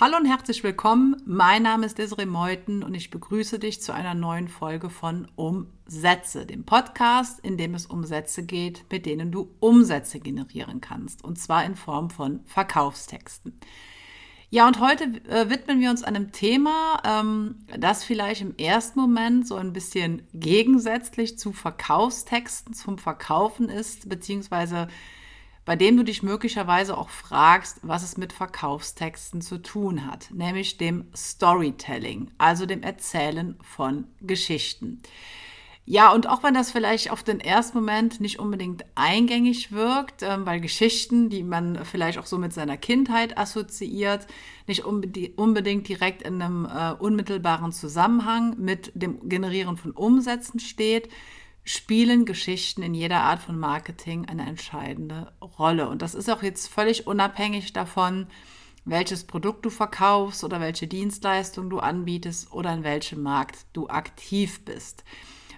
Hallo und herzlich willkommen. Mein Name ist Desiree Meuthen und ich begrüße dich zu einer neuen Folge von Umsätze, dem Podcast, in dem es um Sätze geht, mit denen du Umsätze generieren kannst. Und zwar in Form von Verkaufstexten. Ja, und heute äh, widmen wir uns einem Thema, ähm, das vielleicht im ersten Moment so ein bisschen gegensätzlich zu Verkaufstexten, zum Verkaufen ist, beziehungsweise bei dem du dich möglicherweise auch fragst, was es mit Verkaufstexten zu tun hat, nämlich dem Storytelling, also dem Erzählen von Geschichten. Ja, und auch wenn das vielleicht auf den ersten Moment nicht unbedingt eingängig wirkt, äh, weil Geschichten, die man vielleicht auch so mit seiner Kindheit assoziiert, nicht unbedingt direkt in einem äh, unmittelbaren Zusammenhang mit dem Generieren von Umsätzen steht, spielen Geschichten in jeder Art von Marketing eine entscheidende Rolle. Und das ist auch jetzt völlig unabhängig davon, welches Produkt du verkaufst oder welche Dienstleistung du anbietest oder in welchem Markt du aktiv bist.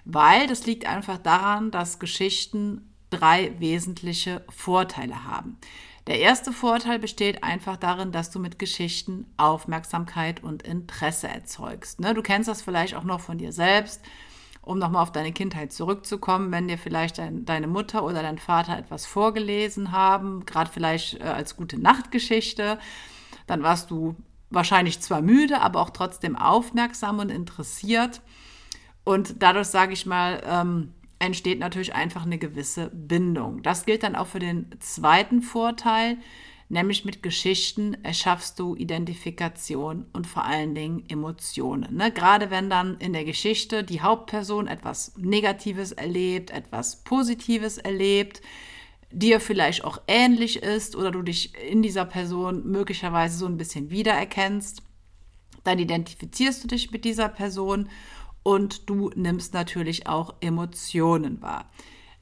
Weil das liegt einfach daran, dass Geschichten drei wesentliche Vorteile haben. Der erste Vorteil besteht einfach darin, dass du mit Geschichten Aufmerksamkeit und Interesse erzeugst. Ne? Du kennst das vielleicht auch noch von dir selbst um nochmal auf deine Kindheit zurückzukommen, wenn dir vielleicht dein, deine Mutter oder dein Vater etwas vorgelesen haben, gerade vielleicht äh, als gute Nachtgeschichte, dann warst du wahrscheinlich zwar müde, aber auch trotzdem aufmerksam und interessiert. Und dadurch, sage ich mal, ähm, entsteht natürlich einfach eine gewisse Bindung. Das gilt dann auch für den zweiten Vorteil, Nämlich mit Geschichten erschaffst du Identifikation und vor allen Dingen Emotionen. Ne? Gerade wenn dann in der Geschichte die Hauptperson etwas Negatives erlebt, etwas Positives erlebt, dir vielleicht auch ähnlich ist oder du dich in dieser Person möglicherweise so ein bisschen wiedererkennst, dann identifizierst du dich mit dieser Person und du nimmst natürlich auch Emotionen wahr.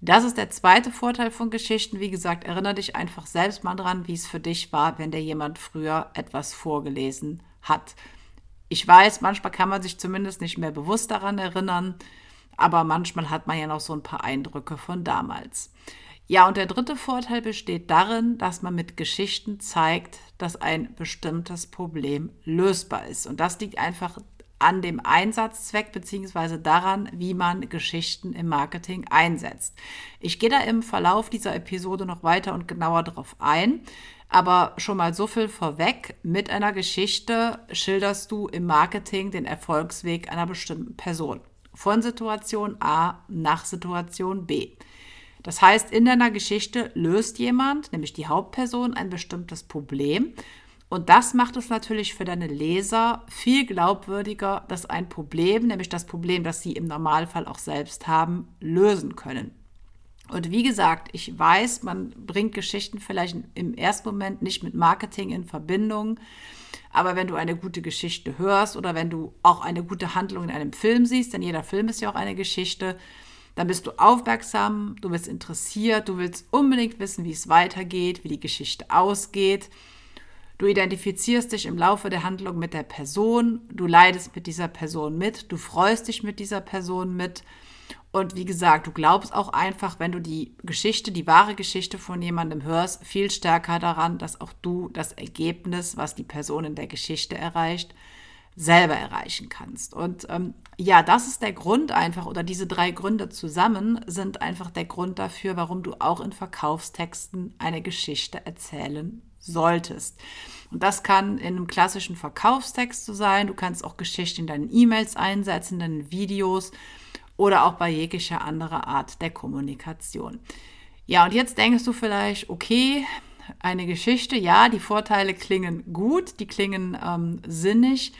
Das ist der zweite Vorteil von Geschichten. Wie gesagt, erinnere dich einfach selbst mal dran, wie es für dich war, wenn dir jemand früher etwas vorgelesen hat. Ich weiß, manchmal kann man sich zumindest nicht mehr bewusst daran erinnern, aber manchmal hat man ja noch so ein paar Eindrücke von damals. Ja, und der dritte Vorteil besteht darin, dass man mit Geschichten zeigt, dass ein bestimmtes Problem lösbar ist. Und das liegt einfach an dem Einsatzzweck beziehungsweise daran, wie man Geschichten im Marketing einsetzt. Ich gehe da im Verlauf dieser Episode noch weiter und genauer darauf ein. Aber schon mal so viel vorweg. Mit einer Geschichte schilderst du im Marketing den Erfolgsweg einer bestimmten Person. Von Situation A nach Situation B. Das heißt, in deiner Geschichte löst jemand, nämlich die Hauptperson, ein bestimmtes Problem und das macht es natürlich für deine Leser viel glaubwürdiger, dass ein Problem, nämlich das Problem, das sie im Normalfall auch selbst haben, lösen können. Und wie gesagt, ich weiß, man bringt Geschichten vielleicht im ersten Moment nicht mit Marketing in Verbindung. Aber wenn du eine gute Geschichte hörst oder wenn du auch eine gute Handlung in einem Film siehst, denn jeder Film ist ja auch eine Geschichte, dann bist du aufmerksam, du bist interessiert, du willst unbedingt wissen, wie es weitergeht, wie die Geschichte ausgeht. Du identifizierst dich im Laufe der Handlung mit der Person, du leidest mit dieser Person mit, du freust dich mit dieser Person mit. Und wie gesagt, du glaubst auch einfach, wenn du die Geschichte, die wahre Geschichte von jemandem hörst, viel stärker daran, dass auch du das Ergebnis, was die Person in der Geschichte erreicht, selber erreichen kannst. Und ähm, ja, das ist der Grund einfach, oder diese drei Gründe zusammen sind einfach der Grund dafür, warum du auch in Verkaufstexten eine Geschichte erzählen solltest. Und das kann in einem klassischen Verkaufstext so sein. Du kannst auch Geschichten in deinen E-Mails einsetzen, in deinen Videos oder auch bei jeglicher anderer Art der Kommunikation. Ja, und jetzt denkst du vielleicht, okay, eine Geschichte, ja, die Vorteile klingen gut, die klingen ähm, sinnig,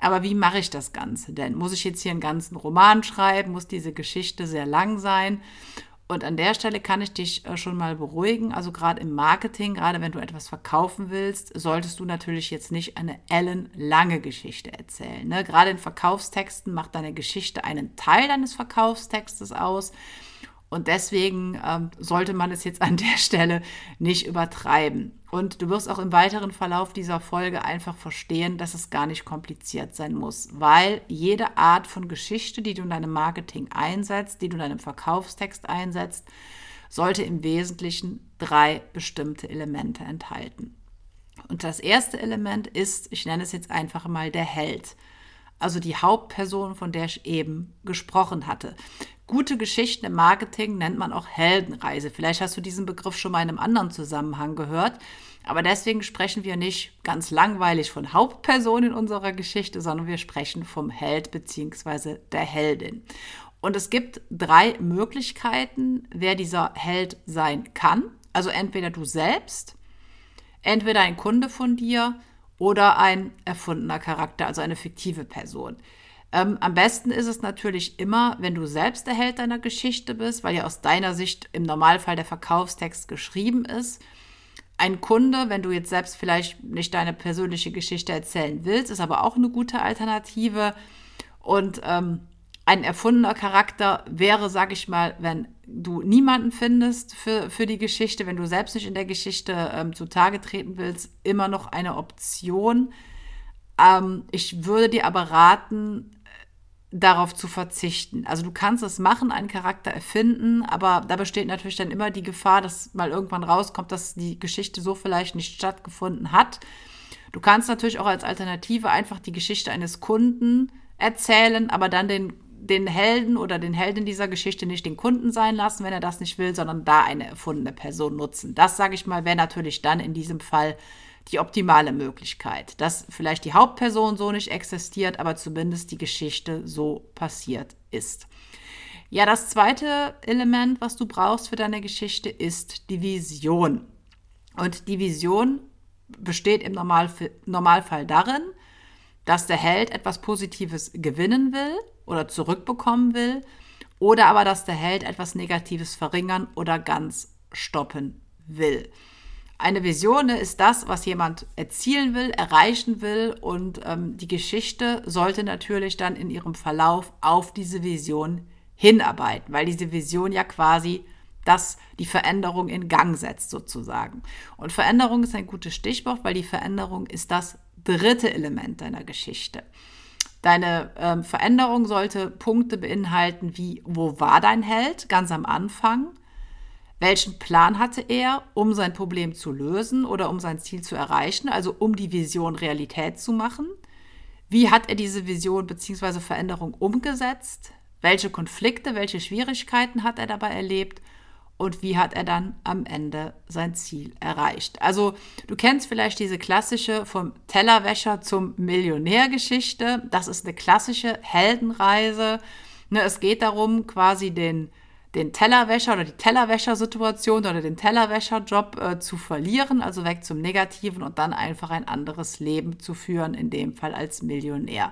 aber wie mache ich das Ganze denn? Muss ich jetzt hier einen ganzen Roman schreiben? Muss diese Geschichte sehr lang sein? Und an der Stelle kann ich dich äh, schon mal beruhigen. Also gerade im Marketing, gerade wenn du etwas verkaufen willst, solltest du natürlich jetzt nicht eine ellenlange Geschichte erzählen. Ne? Gerade in Verkaufstexten macht deine Geschichte einen Teil deines Verkaufstextes aus. Und deswegen ähm, sollte man es jetzt an der Stelle nicht übertreiben. Und du wirst auch im weiteren Verlauf dieser Folge einfach verstehen, dass es gar nicht kompliziert sein muss, weil jede Art von Geschichte, die du in deinem Marketing einsetzt, die du in deinem Verkaufstext einsetzt, sollte im Wesentlichen drei bestimmte Elemente enthalten. Und das erste Element ist, ich nenne es jetzt einfach mal der Held. Also die Hauptperson, von der ich eben gesprochen hatte. Gute Geschichten im Marketing nennt man auch Heldenreise. Vielleicht hast du diesen Begriff schon mal in einem anderen Zusammenhang gehört. Aber deswegen sprechen wir nicht ganz langweilig von Hauptperson in unserer Geschichte, sondern wir sprechen vom Held bzw. der Heldin. Und es gibt drei Möglichkeiten, wer dieser Held sein kann. Also entweder du selbst, entweder ein Kunde von dir oder ein erfundener Charakter, also eine fiktive Person. Ähm, am besten ist es natürlich immer, wenn du selbst der Held deiner Geschichte bist, weil ja aus deiner Sicht im Normalfall der Verkaufstext geschrieben ist. Ein Kunde, wenn du jetzt selbst vielleicht nicht deine persönliche Geschichte erzählen willst, ist aber auch eine gute Alternative. Und ähm, ein erfundener Charakter wäre, sag ich mal, wenn du niemanden findest für, für die Geschichte, wenn du selbst nicht in der Geschichte ähm, zutage treten willst, immer noch eine Option. Ähm, ich würde dir aber raten, darauf zu verzichten. Also du kannst es machen, einen Charakter erfinden, aber da besteht natürlich dann immer die Gefahr, dass mal irgendwann rauskommt, dass die Geschichte so vielleicht nicht stattgefunden hat. Du kannst natürlich auch als Alternative einfach die Geschichte eines Kunden erzählen, aber dann den, den Helden oder den Helden dieser Geschichte nicht den Kunden sein lassen, wenn er das nicht will, sondern da eine erfundene Person nutzen. Das, sage ich mal, wäre natürlich dann in diesem Fall die optimale Möglichkeit, dass vielleicht die Hauptperson so nicht existiert, aber zumindest die Geschichte so passiert ist. Ja, das zweite Element, was du brauchst für deine Geschichte, ist die Vision. Und die Vision besteht im Normalfall darin, dass der Held etwas Positives gewinnen will oder zurückbekommen will, oder aber dass der Held etwas Negatives verringern oder ganz stoppen will. Eine Vision ist das, was jemand erzielen will, erreichen will und ähm, die Geschichte sollte natürlich dann in ihrem Verlauf auf diese Vision hinarbeiten, weil diese Vision ja quasi das die Veränderung in Gang setzt sozusagen. Und Veränderung ist ein gutes Stichwort, weil die Veränderung ist das dritte Element deiner Geschichte. Deine ähm, Veränderung sollte Punkte beinhalten wie, wo war dein Held ganz am Anfang? Welchen Plan hatte er, um sein Problem zu lösen oder um sein Ziel zu erreichen, also um die Vision Realität zu machen? Wie hat er diese Vision bzw. Veränderung umgesetzt? Welche Konflikte, welche Schwierigkeiten hat er dabei erlebt? Und wie hat er dann am Ende sein Ziel erreicht? Also du kennst vielleicht diese klassische vom Tellerwäscher zum Millionär Geschichte. Das ist eine klassische Heldenreise. Ne, es geht darum, quasi den den Tellerwäscher oder die Tellerwäscher-Situation oder den Tellerwäscher-Job äh, zu verlieren, also weg zum Negativen und dann einfach ein anderes Leben zu führen, in dem Fall als Millionär.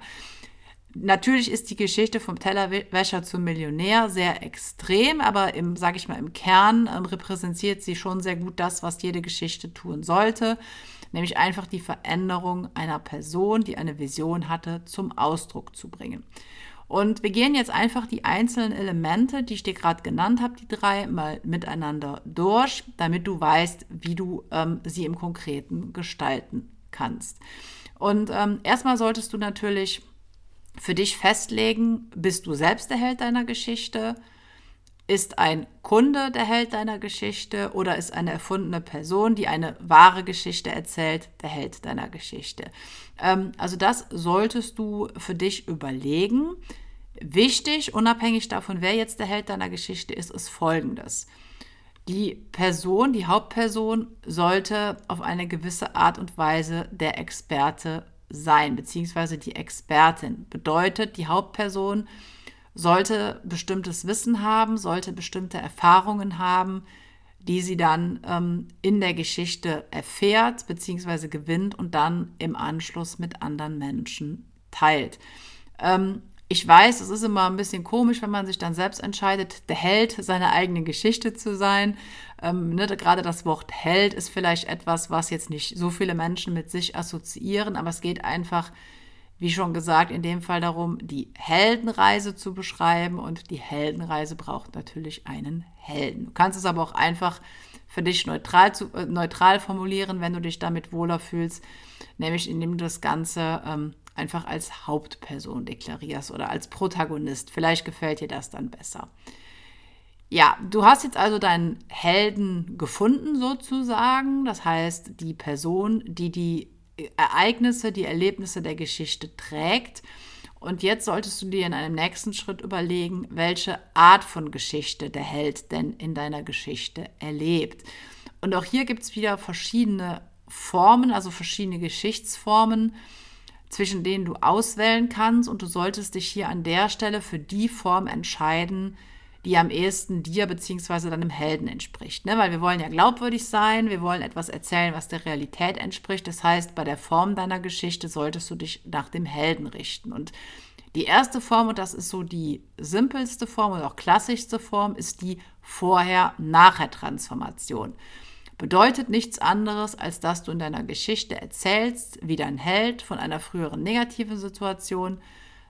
Natürlich ist die Geschichte vom Tellerwäscher zum Millionär sehr extrem, aber im, sage ich mal, im Kern ähm, repräsentiert sie schon sehr gut das, was jede Geschichte tun sollte, nämlich einfach die Veränderung einer Person, die eine Vision hatte, zum Ausdruck zu bringen. Und wir gehen jetzt einfach die einzelnen Elemente, die ich dir gerade genannt habe, die drei, mal miteinander durch, damit du weißt, wie du ähm, sie im Konkreten gestalten kannst. Und ähm, erstmal solltest du natürlich für dich festlegen, bist du selbst der Held deiner Geschichte? Ist ein Kunde der Held deiner Geschichte oder ist eine erfundene Person, die eine wahre Geschichte erzählt, der Held deiner Geschichte? Ähm, also das solltest du für dich überlegen. Wichtig, unabhängig davon, wer jetzt der Held deiner Geschichte ist, ist Folgendes. Die Person, die Hauptperson sollte auf eine gewisse Art und Weise der Experte sein, beziehungsweise die Expertin. Bedeutet, die Hauptperson sollte bestimmtes Wissen haben, sollte bestimmte Erfahrungen haben, die sie dann ähm, in der Geschichte erfährt bzw. gewinnt und dann im Anschluss mit anderen Menschen teilt. Ähm, ich weiß, es ist immer ein bisschen komisch, wenn man sich dann selbst entscheidet, der Held seiner eigenen Geschichte zu sein. Ähm, ne, gerade das Wort Held ist vielleicht etwas, was jetzt nicht so viele Menschen mit sich assoziieren, aber es geht einfach wie schon gesagt, in dem Fall darum, die Heldenreise zu beschreiben und die Heldenreise braucht natürlich einen Helden. Du kannst es aber auch einfach für dich neutral, zu, äh, neutral formulieren, wenn du dich damit wohler fühlst, nämlich indem du das Ganze ähm, einfach als Hauptperson deklarierst oder als Protagonist. Vielleicht gefällt dir das dann besser. Ja, du hast jetzt also deinen Helden gefunden sozusagen. Das heißt, die Person, die die Ereignisse, die Erlebnisse der Geschichte trägt. Und jetzt solltest du dir in einem nächsten Schritt überlegen, welche Art von Geschichte der Held denn in deiner Geschichte erlebt. Und auch hier gibt es wieder verschiedene Formen, also verschiedene Geschichtsformen, zwischen denen du auswählen kannst. Und du solltest dich hier an der Stelle für die Form entscheiden, die am ehesten dir bzw. deinem Helden entspricht. Ne? Weil wir wollen ja glaubwürdig sein, wir wollen etwas erzählen, was der Realität entspricht. Das heißt, bei der Form deiner Geschichte solltest du dich nach dem Helden richten. Und die erste Form, und das ist so die simpelste Form und auch klassischste Form, ist die Vorher-Nachher-Transformation. Bedeutet nichts anderes, als dass du in deiner Geschichte erzählst, wie dein Held von einer früheren negativen Situation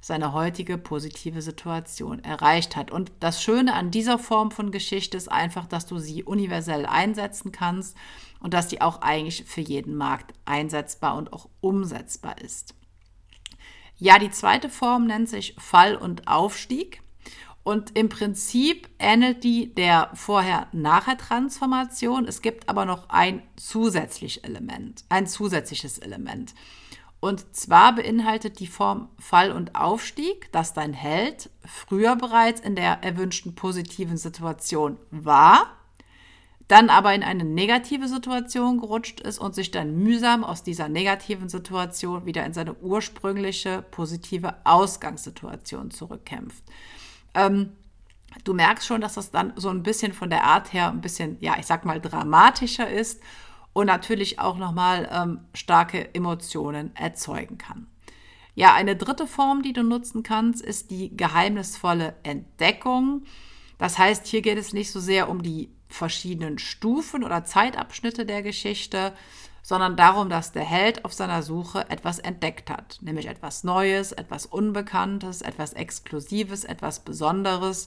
seine heutige positive Situation erreicht hat. Und das Schöne an dieser Form von Geschichte ist einfach, dass du sie universell einsetzen kannst und dass die auch eigentlich für jeden Markt einsetzbar und auch umsetzbar ist. Ja, die zweite Form nennt sich Fall- und Aufstieg. Und im Prinzip ähnelt die der Vorher-Nachher-Transformation. Es gibt aber noch ein zusätzliches Element, ein zusätzliches Element. Und zwar beinhaltet die Form Fall und Aufstieg, dass dein Held früher bereits in der erwünschten positiven Situation war, dann aber in eine negative Situation gerutscht ist und sich dann mühsam aus dieser negativen Situation wieder in seine ursprüngliche positive Ausgangssituation zurückkämpft. Ähm, du merkst schon, dass das dann so ein bisschen von der Art her ein bisschen, ja, ich sag mal, dramatischer ist und natürlich auch nochmal ähm, starke Emotionen erzeugen kann. Ja, eine dritte Form, die du nutzen kannst, ist die geheimnisvolle Entdeckung. Das heißt, hier geht es nicht so sehr um die verschiedenen Stufen oder Zeitabschnitte der Geschichte, sondern darum, dass der Held auf seiner Suche etwas entdeckt hat, nämlich etwas Neues, etwas Unbekanntes, etwas Exklusives, etwas Besonderes.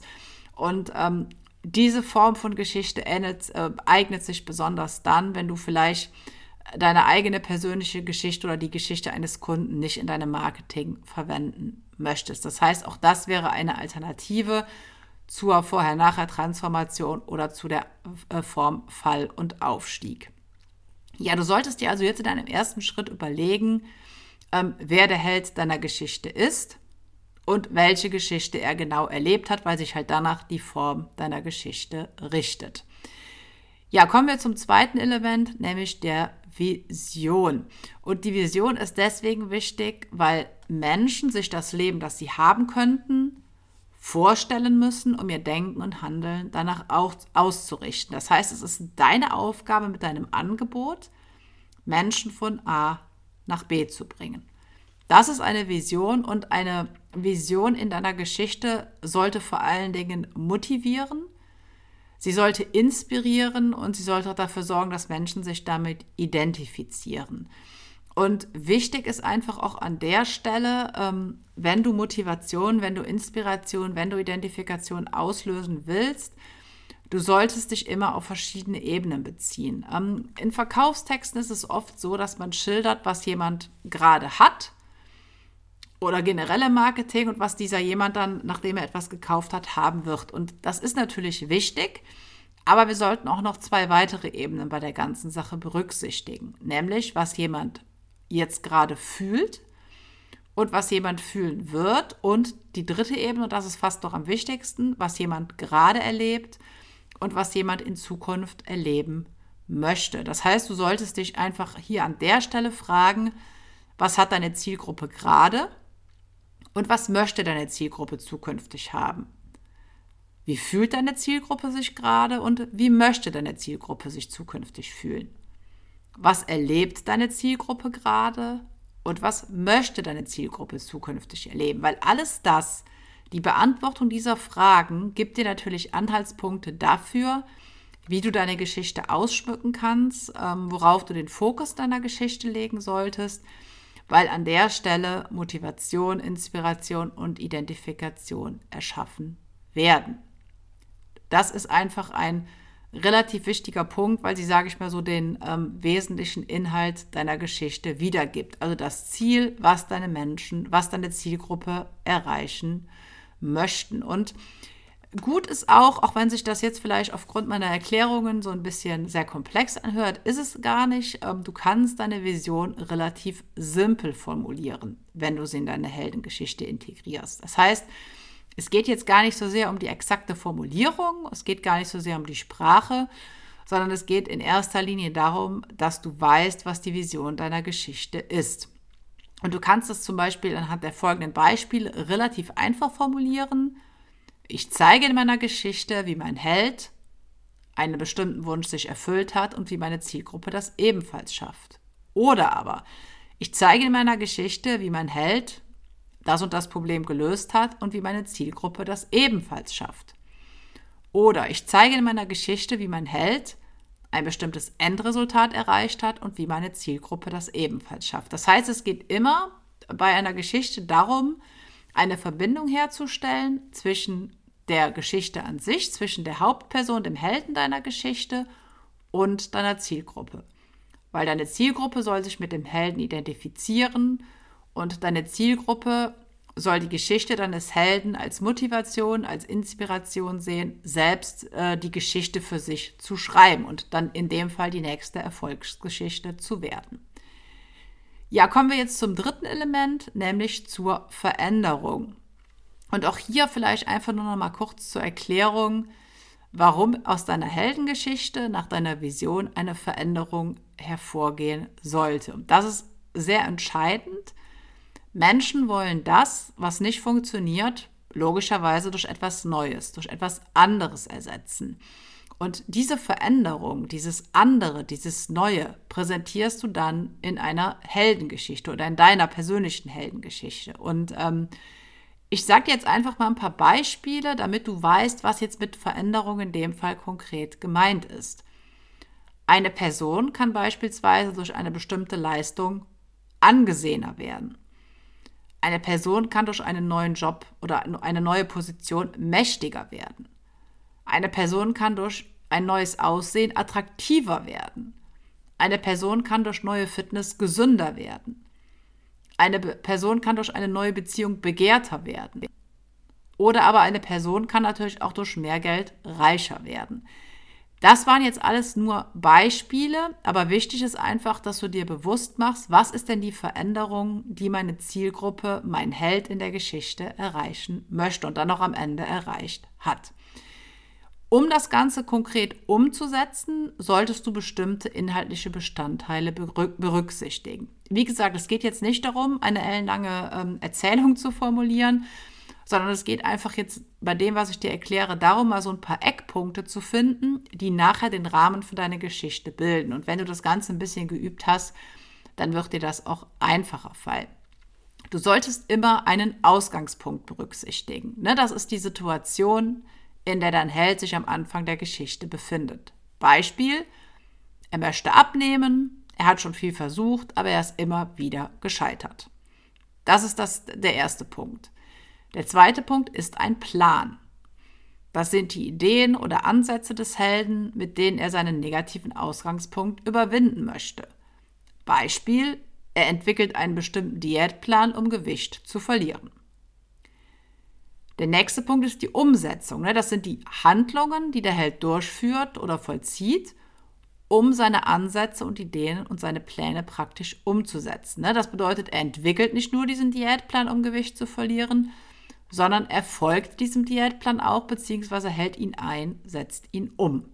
Und ähm, diese Form von Geschichte ähnelt, äh, eignet sich besonders dann, wenn du vielleicht deine eigene persönliche Geschichte oder die Geschichte eines Kunden nicht in deinem Marketing verwenden möchtest. Das heißt, auch das wäre eine Alternative zur Vorher-Nachher-Transformation oder zu der äh, Form Fall und Aufstieg. Ja, du solltest dir also jetzt in deinem ersten Schritt überlegen, ähm, wer der Held deiner Geschichte ist und welche Geschichte er genau erlebt hat, weil sich halt danach die Form deiner Geschichte richtet. Ja, kommen wir zum zweiten Element, nämlich der Vision. Und die Vision ist deswegen wichtig, weil Menschen sich das Leben, das sie haben könnten, vorstellen müssen, um ihr Denken und Handeln danach auch auszurichten. Das heißt, es ist deine Aufgabe mit deinem Angebot, Menschen von A nach B zu bringen. Das ist eine Vision und eine Vision in deiner Geschichte sollte vor allen Dingen motivieren, sie sollte inspirieren und sie sollte auch dafür sorgen, dass Menschen sich damit identifizieren. Und wichtig ist einfach auch an der Stelle, ähm, wenn du Motivation, wenn du Inspiration, wenn du Identifikation auslösen willst, du solltest dich immer auf verschiedene Ebenen beziehen. Ähm, in Verkaufstexten ist es oft so, dass man schildert, was jemand gerade hat oder generelle Marketing und was dieser jemand dann, nachdem er etwas gekauft hat, haben wird. Und das ist natürlich wichtig, aber wir sollten auch noch zwei weitere Ebenen bei der ganzen Sache berücksichtigen, nämlich was jemand jetzt gerade fühlt und was jemand fühlen wird und die dritte Ebene, und das ist fast noch am wichtigsten, was jemand gerade erlebt und was jemand in Zukunft erleben möchte. Das heißt, du solltest dich einfach hier an der Stelle fragen, was hat deine Zielgruppe gerade und was möchte deine Zielgruppe zukünftig haben? Wie fühlt deine Zielgruppe sich gerade und wie möchte deine Zielgruppe sich zukünftig fühlen? Was erlebt deine Zielgruppe gerade und was möchte deine Zielgruppe zukünftig erleben? Weil alles das, die Beantwortung dieser Fragen, gibt dir natürlich Anhaltspunkte dafür, wie du deine Geschichte ausschmücken kannst, ähm, worauf du den Fokus deiner Geschichte legen solltest weil an der Stelle Motivation, Inspiration und Identifikation erschaffen werden. Das ist einfach ein relativ wichtiger Punkt, weil sie, sage ich mal so, den ähm, wesentlichen Inhalt deiner Geschichte wiedergibt. Also das Ziel, was deine Menschen, was deine Zielgruppe erreichen möchten. Und Gut ist auch, auch wenn sich das jetzt vielleicht aufgrund meiner Erklärungen so ein bisschen sehr komplex anhört, ist es gar nicht. Ähm, du kannst deine Vision relativ simpel formulieren, wenn du sie in deine Heldengeschichte integrierst. Das heißt, es geht jetzt gar nicht so sehr um die exakte Formulierung, es geht gar nicht so sehr um die Sprache, sondern es geht in erster Linie darum, dass du weißt, was die Vision deiner Geschichte ist. Und du kannst es zum Beispiel anhand der folgenden Beispiele relativ einfach formulieren. Ich zeige in meiner Geschichte, wie mein Held einen bestimmten Wunsch sich erfüllt hat und wie meine Zielgruppe das ebenfalls schafft. Oder aber, ich zeige in meiner Geschichte, wie mein Held das und das Problem gelöst hat und wie meine Zielgruppe das ebenfalls schafft. Oder ich zeige in meiner Geschichte, wie mein Held ein bestimmtes Endresultat erreicht hat und wie meine Zielgruppe das ebenfalls schafft. Das heißt, es geht immer bei einer Geschichte darum, eine Verbindung herzustellen zwischen der Geschichte an sich, zwischen der Hauptperson, dem Helden deiner Geschichte und deiner Zielgruppe. Weil deine Zielgruppe soll sich mit dem Helden identifizieren und deine Zielgruppe soll die Geschichte deines Helden als Motivation, als Inspiration sehen, selbst äh, die Geschichte für sich zu schreiben und dann in dem Fall die nächste Erfolgsgeschichte zu werden. Ja, kommen wir jetzt zum dritten Element, nämlich zur Veränderung. Und auch hier vielleicht einfach nur noch mal kurz zur Erklärung, warum aus deiner Heldengeschichte nach deiner Vision eine Veränderung hervorgehen sollte. Und das ist sehr entscheidend. Menschen wollen das, was nicht funktioniert, logischerweise durch etwas Neues, durch etwas anderes ersetzen. Und diese Veränderung, dieses andere, dieses Neue präsentierst du dann in einer Heldengeschichte oder in deiner persönlichen Heldengeschichte. Und ähm, ich sage jetzt einfach mal ein paar Beispiele, damit du weißt, was jetzt mit Veränderung in dem Fall konkret gemeint ist. Eine Person kann beispielsweise durch eine bestimmte Leistung angesehener werden. Eine Person kann durch einen neuen Job oder eine neue Position mächtiger werden. Eine Person kann durch ein neues Aussehen attraktiver werden. Eine Person kann durch neue Fitness gesünder werden. Eine Person kann durch eine neue Beziehung begehrter werden. Oder aber eine Person kann natürlich auch durch mehr Geld reicher werden. Das waren jetzt alles nur Beispiele, aber wichtig ist einfach, dass du dir bewusst machst, was ist denn die Veränderung, die meine Zielgruppe, mein Held in der Geschichte erreichen möchte und dann auch am Ende erreicht hat. Um das Ganze konkret umzusetzen, solltest du bestimmte inhaltliche Bestandteile berücksichtigen. Wie gesagt, es geht jetzt nicht darum, eine ellenlange ähm, Erzählung zu formulieren, sondern es geht einfach jetzt bei dem, was ich dir erkläre, darum, mal so ein paar Eckpunkte zu finden, die nachher den Rahmen für deine Geschichte bilden. Und wenn du das Ganze ein bisschen geübt hast, dann wird dir das auch einfacher fallen. Du solltest immer einen Ausgangspunkt berücksichtigen. Ne? Das ist die Situation, in der dein Held sich am Anfang der Geschichte befindet. Beispiel, er möchte abnehmen, er hat schon viel versucht, aber er ist immer wieder gescheitert. Das ist das, der erste Punkt. Der zweite Punkt ist ein Plan. Das sind die Ideen oder Ansätze des Helden, mit denen er seinen negativen Ausgangspunkt überwinden möchte. Beispiel, er entwickelt einen bestimmten Diätplan, um Gewicht zu verlieren. Der nächste Punkt ist die Umsetzung. Ne? Das sind die Handlungen, die der Held durchführt oder vollzieht, um seine Ansätze und Ideen und seine Pläne praktisch umzusetzen. Ne? Das bedeutet, er entwickelt nicht nur diesen Diätplan, um Gewicht zu verlieren, sondern er folgt diesem Diätplan auch bzw. hält ihn ein, setzt ihn um.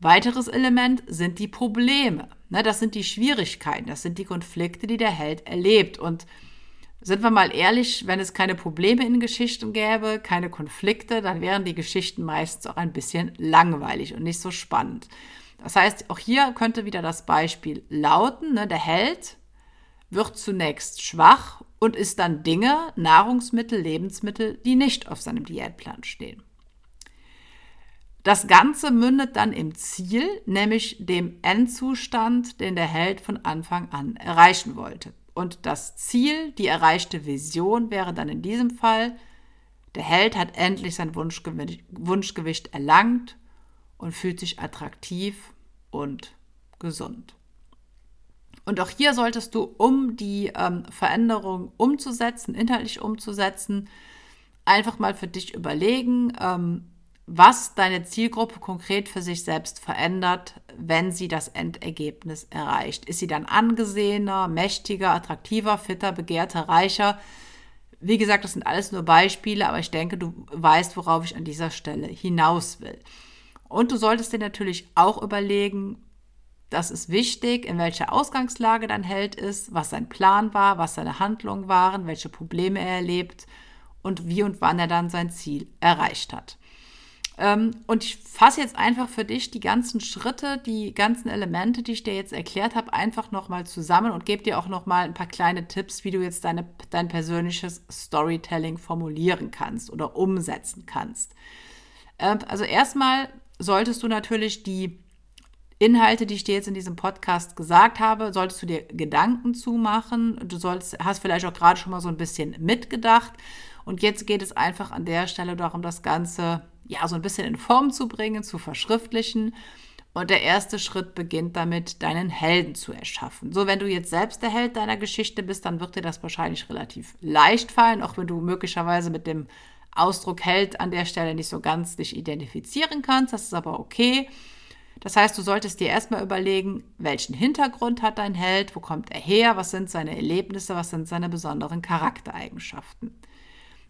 Weiteres Element sind die Probleme. Ne, das sind die Schwierigkeiten, das sind die Konflikte, die der Held erlebt. Und sind wir mal ehrlich, wenn es keine Probleme in Geschichten gäbe, keine Konflikte, dann wären die Geschichten meistens auch ein bisschen langweilig und nicht so spannend. Das heißt, auch hier könnte wieder das Beispiel lauten, ne, der Held wird zunächst schwach und isst dann Dinge, Nahrungsmittel, Lebensmittel, die nicht auf seinem Diätplan stehen. Das Ganze mündet dann im Ziel, nämlich dem Endzustand, den der Held von Anfang an erreichen wollte. Und das Ziel, die erreichte Vision wäre dann in diesem Fall, der Held hat endlich sein Wunschgewicht erlangt und fühlt sich attraktiv und gesund. Und auch hier solltest du, um die ähm, Veränderung umzusetzen, inhaltlich umzusetzen, einfach mal für dich überlegen, ähm, was deine Zielgruppe konkret für sich selbst verändert, wenn sie das Endergebnis erreicht. Ist sie dann angesehener, mächtiger, attraktiver, fitter, begehrter, reicher? Wie gesagt, das sind alles nur Beispiele, aber ich denke, du weißt, worauf ich an dieser Stelle hinaus will. Und du solltest dir natürlich auch überlegen, das ist wichtig, in welcher Ausgangslage dein Held ist, was sein Plan war, was seine Handlungen waren, welche Probleme er erlebt und wie und wann er dann sein Ziel erreicht hat. Ähm, und ich fasse jetzt einfach für dich die ganzen Schritte, die ganzen Elemente, die ich dir jetzt erklärt habe, einfach nochmal zusammen und gebe dir auch nochmal ein paar kleine Tipps, wie du jetzt deine, dein persönliches Storytelling formulieren kannst oder umsetzen kannst. Ähm, also erstmal solltest du natürlich die Inhalte, die ich dir jetzt in diesem Podcast gesagt habe, solltest du dir Gedanken zumachen. Du sollst, hast vielleicht auch gerade schon mal so ein bisschen mitgedacht. Und jetzt geht es einfach an der Stelle darum, das Ganze ja, so ein bisschen in Form zu bringen, zu verschriftlichen. Und der erste Schritt beginnt damit, deinen Helden zu erschaffen. So, wenn du jetzt selbst der Held deiner Geschichte bist, dann wird dir das wahrscheinlich relativ leicht fallen, auch wenn du möglicherweise mit dem Ausdruck Held an der Stelle nicht so ganz dich identifizieren kannst. Das ist aber okay. Das heißt, du solltest dir erstmal überlegen, welchen Hintergrund hat dein Held, wo kommt er her, was sind seine Erlebnisse, was sind seine besonderen Charaktereigenschaften.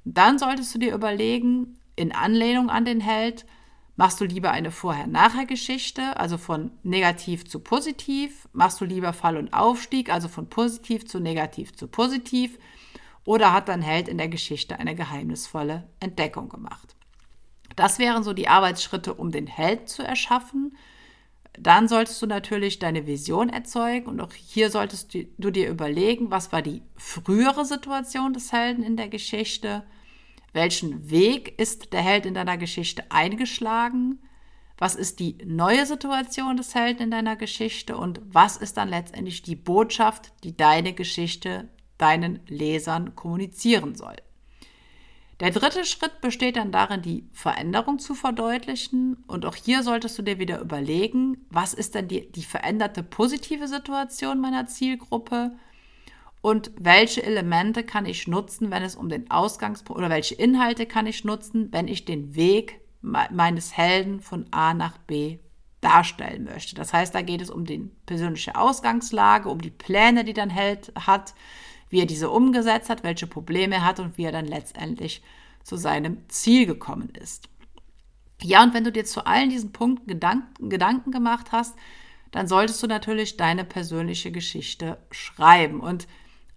Dann solltest du dir überlegen, in Anlehnung an den Held? Machst du lieber eine Vorher-Nachher-Geschichte, also von negativ zu positiv? Machst du lieber Fall und Aufstieg, also von positiv zu negativ zu positiv? Oder hat dein Held in der Geschichte eine geheimnisvolle Entdeckung gemacht? Das wären so die Arbeitsschritte, um den Held zu erschaffen. Dann solltest du natürlich deine Vision erzeugen und auch hier solltest du dir überlegen, was war die frühere Situation des Helden in der Geschichte welchen Weg ist der Held in deiner Geschichte eingeschlagen? Was ist die neue Situation des Helden in deiner Geschichte? Und was ist dann letztendlich die Botschaft, die deine Geschichte deinen Lesern kommunizieren soll? Der dritte Schritt besteht dann darin, die Veränderung zu verdeutlichen. Und auch hier solltest du dir wieder überlegen, was ist denn die, die veränderte positive Situation meiner Zielgruppe? und welche Elemente kann ich nutzen, wenn es um den Ausgangspunkt oder welche Inhalte kann ich nutzen, wenn ich den Weg meines Helden von A nach B darstellen möchte. Das heißt, da geht es um die persönliche Ausgangslage, um die Pläne, die dein Held hat, wie er diese umgesetzt hat, welche Probleme er hat und wie er dann letztendlich zu seinem Ziel gekommen ist. Ja, und wenn du dir zu allen diesen Punkten Gedanken, Gedanken gemacht hast, dann solltest du natürlich deine persönliche Geschichte schreiben. Und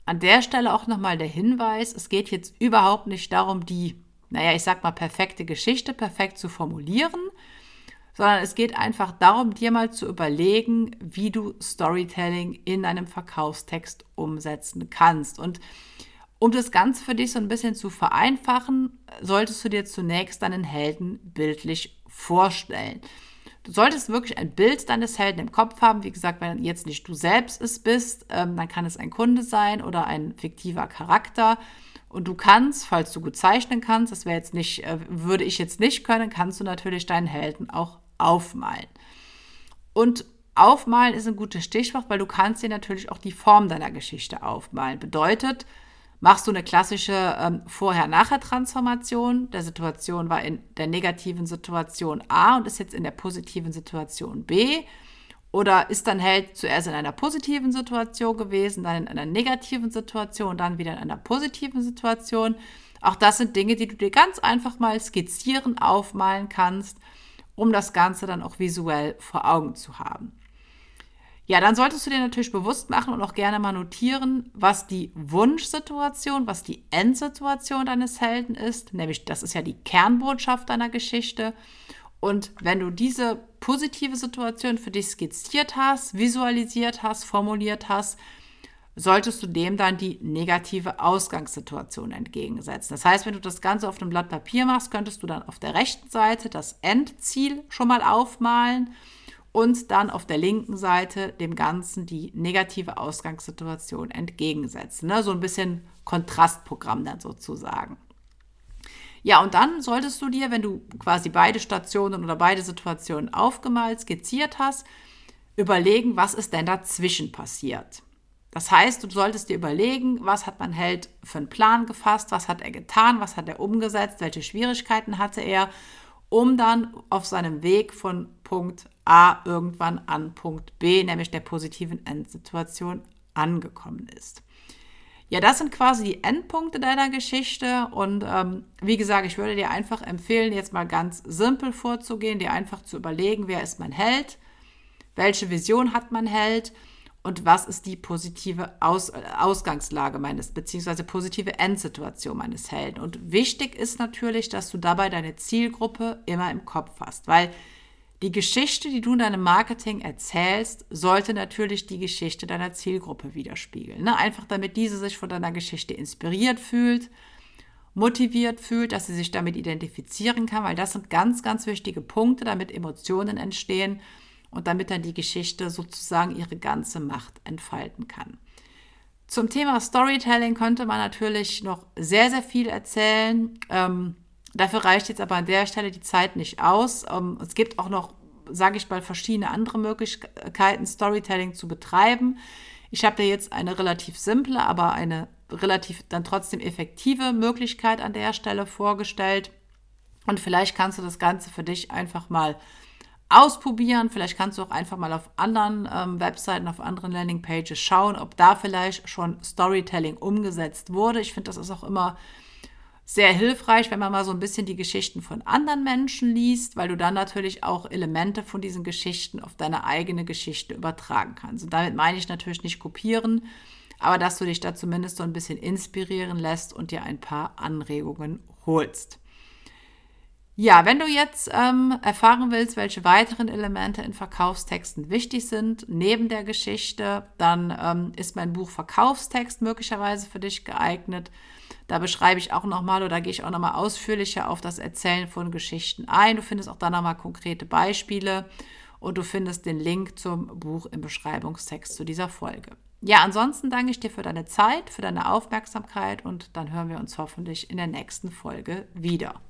an der Stelle auch nochmal der Hinweis, es geht jetzt überhaupt nicht darum, die, naja, ich sag mal, perfekte Geschichte perfekt zu formulieren, sondern es geht einfach darum, dir mal zu überlegen, wie du Storytelling in einem Verkaufstext umsetzen kannst. Und um das Ganze für dich so ein bisschen zu vereinfachen, solltest du dir zunächst deinen Helden bildlich vorstellen. Du solltest wirklich ein Bild deines Helden im Kopf haben. Wie gesagt, wenn jetzt nicht du selbst es bist, ähm, dann kann es ein Kunde sein oder ein fiktiver Charakter. Und du kannst, falls du gut zeichnen kannst, das wäre jetzt nicht, äh, würde ich jetzt nicht können, kannst du natürlich deinen Helden auch aufmalen. Und aufmalen ist ein gutes Stichwort, weil du kannst dir natürlich auch die Form deiner Geschichte aufmalen. Bedeutet, machst du eine klassische ähm, Vorher-Nachher-Transformation. Der Situation war in der negativen Situation A und ist jetzt in der positiven Situation B. Oder ist dann Held zuerst in einer positiven Situation gewesen, dann in einer negativen Situation, dann wieder in einer positiven Situation. Auch das sind Dinge, die du dir ganz einfach mal skizzieren, aufmalen kannst, um das Ganze dann auch visuell vor Augen zu haben. Ja, dann solltest du dir natürlich bewusst machen und auch gerne mal notieren, was die Wunschsituation, was die Endsituation deines Helden ist. Nämlich, das ist ja die Kernbotschaft deiner Geschichte. Und wenn du diese positive Situation für dich skizziert hast, visualisiert hast, formuliert hast, solltest du dem dann die negative Ausgangssituation entgegensetzen. Das heißt, wenn du das Ganze auf einem Blatt Papier machst, könntest du dann auf der rechten Seite das Endziel schon mal aufmalen und dann auf der linken Seite dem Ganzen die negative Ausgangssituation entgegensetzen. Ne? So ein bisschen Kontrastprogramm dann sozusagen. Ja, und dann solltest du dir, wenn du quasi beide Stationen oder beide Situationen aufgemalt, skizziert hast, überlegen, was ist denn dazwischen passiert. Das heißt, du solltest dir überlegen, was hat mein Held für einen Plan gefasst, was hat er getan, was hat er umgesetzt, welche Schwierigkeiten hatte er, um dann auf seinem Weg von Punkt A irgendwann an Punkt B, nämlich der positiven Endsituation, angekommen ist. Ja, das sind quasi die Endpunkte deiner Geschichte. Und ähm, wie gesagt, ich würde dir einfach empfehlen, jetzt mal ganz simpel vorzugehen, dir einfach zu überlegen, wer ist mein Held, welche Vision hat mein Held und was ist die positive Aus Ausgangslage meines, beziehungsweise positive Endsituation meines Helden. Und wichtig ist natürlich, dass du dabei deine Zielgruppe immer im Kopf hast, weil die Geschichte, die du in deinem Marketing erzählst, sollte natürlich die Geschichte deiner Zielgruppe widerspiegeln. Ne? Einfach damit diese sich von deiner Geschichte inspiriert fühlt, motiviert fühlt, dass sie sich damit identifizieren kann, weil das sind ganz, ganz wichtige Punkte, damit Emotionen entstehen und damit dann die Geschichte sozusagen ihre ganze Macht entfalten kann. Zum Thema Storytelling könnte man natürlich noch sehr, sehr viel erzählen. Ähm, Dafür reicht jetzt aber an der Stelle die Zeit nicht aus. Ähm, es gibt auch noch, sage ich mal, verschiedene andere Möglichkeiten, Storytelling zu betreiben. Ich habe dir jetzt eine relativ simple, aber eine relativ dann trotzdem effektive Möglichkeit an der Stelle vorgestellt. Und vielleicht kannst du das Ganze für dich einfach mal ausprobieren. Vielleicht kannst du auch einfach mal auf anderen ähm, Webseiten, auf anderen Landingpages schauen, ob da vielleicht schon Storytelling umgesetzt wurde. Ich finde, das ist auch immer sehr hilfreich, wenn man mal so ein bisschen die Geschichten von anderen Menschen liest, weil du dann natürlich auch Elemente von diesen Geschichten auf deine eigene Geschichte übertragen kannst. Und damit meine ich natürlich nicht kopieren, aber dass du dich da zumindest so ein bisschen inspirieren lässt und dir ein paar Anregungen holst. Ja, wenn du jetzt ähm, erfahren willst, welche weiteren Elemente in Verkaufstexten wichtig sind, neben der Geschichte, dann ähm, ist mein Buch Verkaufstext möglicherweise für dich geeignet. Da beschreibe ich auch nochmal oder gehe ich auch nochmal ausführlicher auf das Erzählen von Geschichten ein. Du findest auch da nochmal konkrete Beispiele und du findest den Link zum Buch im Beschreibungstext zu dieser Folge. Ja, ansonsten danke ich dir für deine Zeit, für deine Aufmerksamkeit und dann hören wir uns hoffentlich in der nächsten Folge wieder.